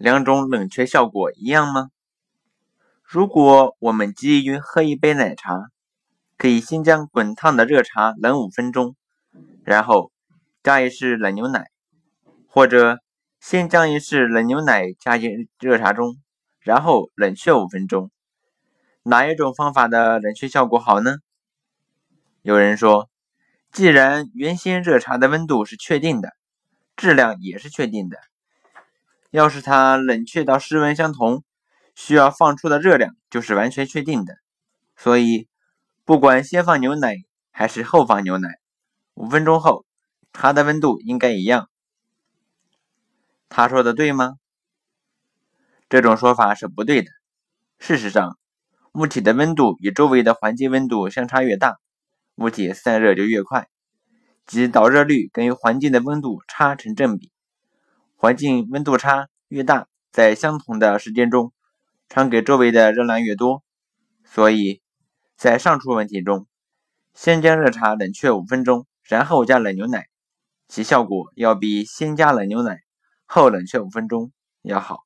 两种冷却效果一样吗？如果我们急于喝一杯奶茶，可以先将滚烫的热茶冷五分钟，然后加一匙冷牛奶，或者先将一匙冷牛奶加进热茶中，然后冷却五分钟。哪一种方法的冷却效果好呢？有人说，既然原先热茶的温度是确定的，质量也是确定的，要是它冷却到室温相同。需要放出的热量就是完全确定的，所以不管先放牛奶还是后放牛奶，五分钟后它的温度应该一样。他说的对吗？这种说法是不对的。事实上，物体的温度与周围的环境温度相差越大，物体散热就越快，即导热率跟环境的温度差成正比。环境温度差越大，在相同的时间中。传给周围的热量越多，所以在上述问题中，先将热茶冷却五分钟，然后加冷牛奶，其效果要比先加冷牛奶后冷却五分钟要好。